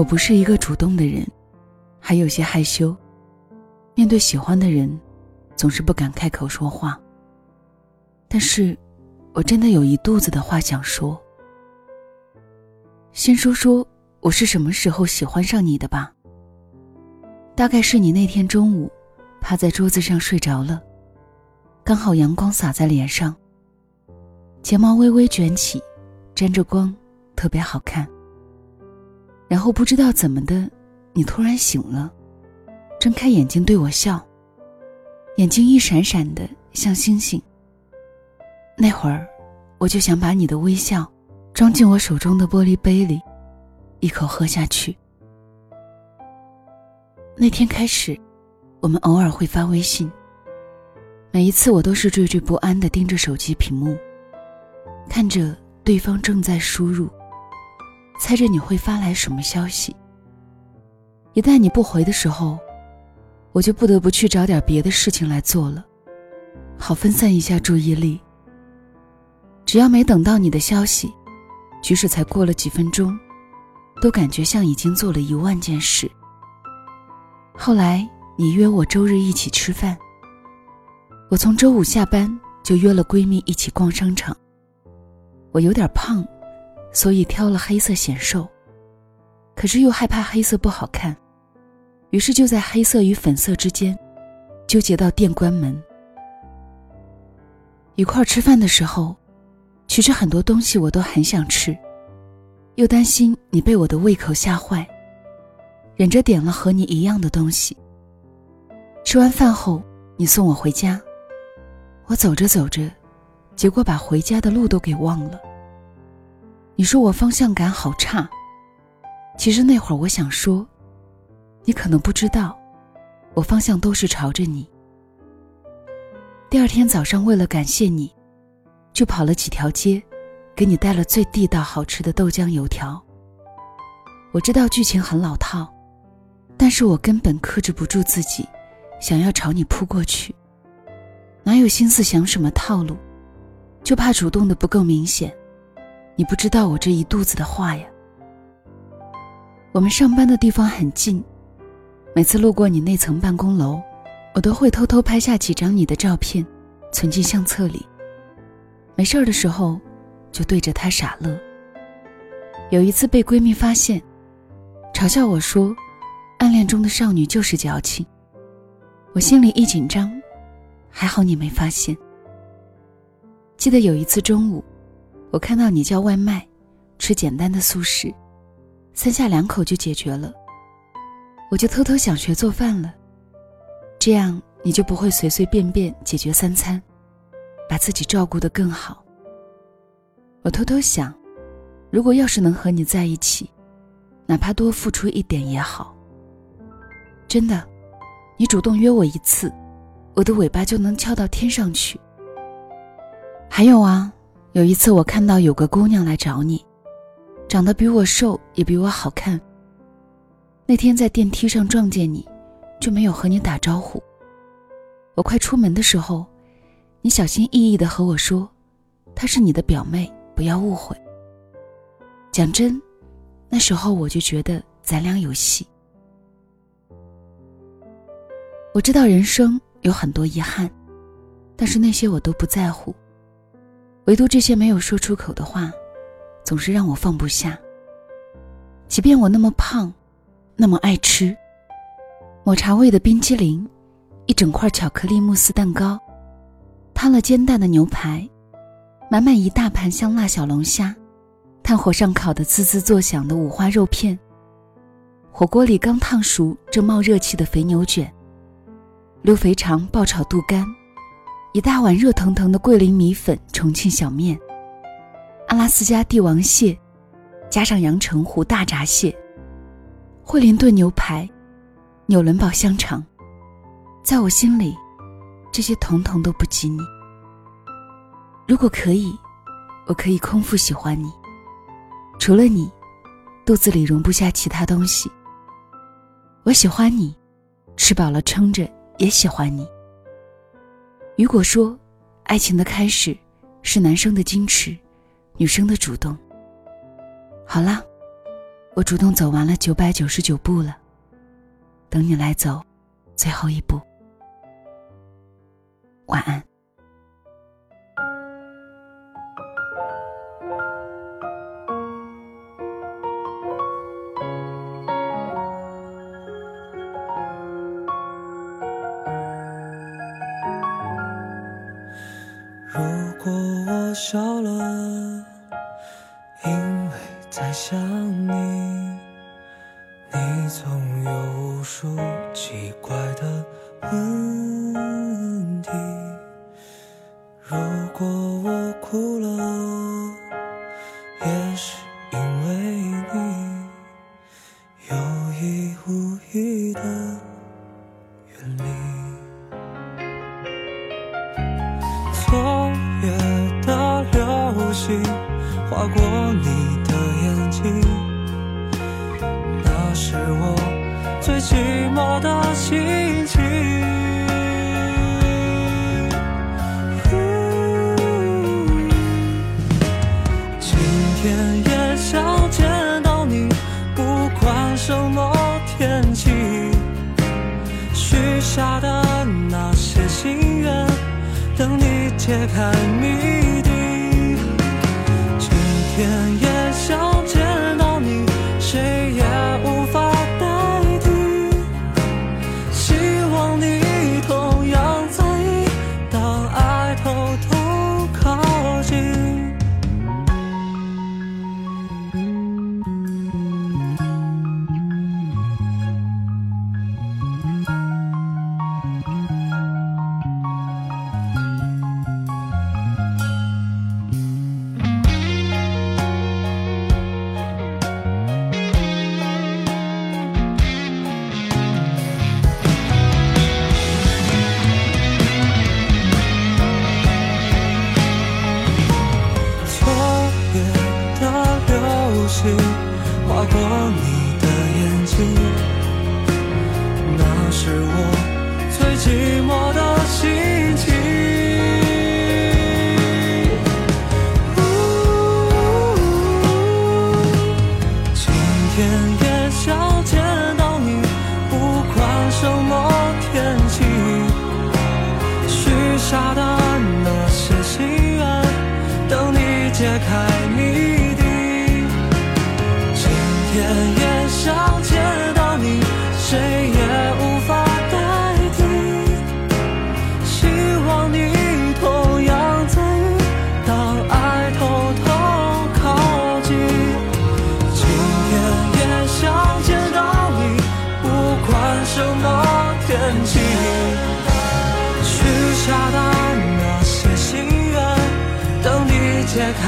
我不是一个主动的人，还有些害羞。面对喜欢的人，总是不敢开口说话。但是，我真的有一肚子的话想说。先说说我是什么时候喜欢上你的吧。大概是你那天中午，趴在桌子上睡着了，刚好阳光洒在脸上，睫毛微微卷起，沾着光，特别好看。然后不知道怎么的，你突然醒了。睁开眼睛对我笑，眼睛一闪闪的像星星。那会儿，我就想把你的微笑装进我手中的玻璃杯里，一口喝下去。那天开始，我们偶尔会发微信。每一次我都是惴惴不安的盯着手机屏幕，看着对方正在输入，猜着你会发来什么消息。一旦你不回的时候，我就不得不去找点别的事情来做了，好分散一下注意力。只要没等到你的消息，即使才过了几分钟，都感觉像已经做了一万件事。后来你约我周日一起吃饭，我从周五下班就约了闺蜜一起逛商场。我有点胖，所以挑了黑色显瘦，可是又害怕黑色不好看。于是就在黑色与粉色之间，纠结到店关门。一块吃饭的时候，其实很多东西我都很想吃，又担心你被我的胃口吓坏，忍着点了和你一样的东西。吃完饭后，你送我回家，我走着走着，结果把回家的路都给忘了。你说我方向感好差，其实那会儿我想说。你可能不知道，我方向都是朝着你。第二天早上，为了感谢你，就跑了几条街，给你带了最地道好吃的豆浆油条。我知道剧情很老套，但是我根本克制不住自己，想要朝你扑过去。哪有心思想什么套路，就怕主动的不够明显。你不知道我这一肚子的话呀。我们上班的地方很近。每次路过你那层办公楼，我都会偷偷拍下几张你的照片，存进相册里。没事儿的时候，就对着他傻乐。有一次被闺蜜发现，嘲笑我说：“暗恋中的少女就是矫情。”我心里一紧张，还好你没发现。记得有一次中午，我看到你叫外卖，吃简单的素食，三下两口就解决了。我就偷偷想学做饭了，这样你就不会随随便便解决三餐，把自己照顾得更好。我偷偷想，如果要是能和你在一起，哪怕多付出一点也好。真的，你主动约我一次，我的尾巴就能翘到天上去。还有啊，有一次我看到有个姑娘来找你，长得比我瘦，也比我好看。那天在电梯上撞见你，就没有和你打招呼。我快出门的时候，你小心翼翼的和我说：“她是你的表妹，不要误会。”讲真，那时候我就觉得咱俩有戏。我知道人生有很多遗憾，但是那些我都不在乎，唯独这些没有说出口的话，总是让我放不下。即便我那么胖。那么爱吃抹茶味的冰淇淋，一整块巧克力慕斯蛋糕，摊了煎蛋的牛排，满满一大盘香辣小龙虾，炭火上烤的滋滋作响的五花肉片，火锅里刚烫熟正冒热气的肥牛卷，溜肥肠爆炒肚干，一大碗热腾腾的桂林米粉重庆小面，阿拉斯加帝王蟹，加上阳澄湖大闸蟹。惠灵顿牛排，纽伦堡香肠，在我心里，这些统统都不及你。如果可以，我可以空腹喜欢你。除了你，肚子里容不下其他东西。我喜欢你，吃饱了撑着也喜欢你。如果说，爱情的开始是男生的矜持，女生的主动。好啦。我主动走完了九百九十九步了，等你来走最后一步。晚安。如果我笑了，因为在想你，你总有无数奇怪的问题。如果我哭了，眼睛，那是我最寂寞的心情。今天也想见到你，不管什么天气，许下的那些心愿。等你揭开谜底，今天你的眼睛，也想见到你，谁也无法代替。希望你同样在意，当爱偷偷靠近。今天也想见到你，不管什么天气，许下的那些心愿。等你解开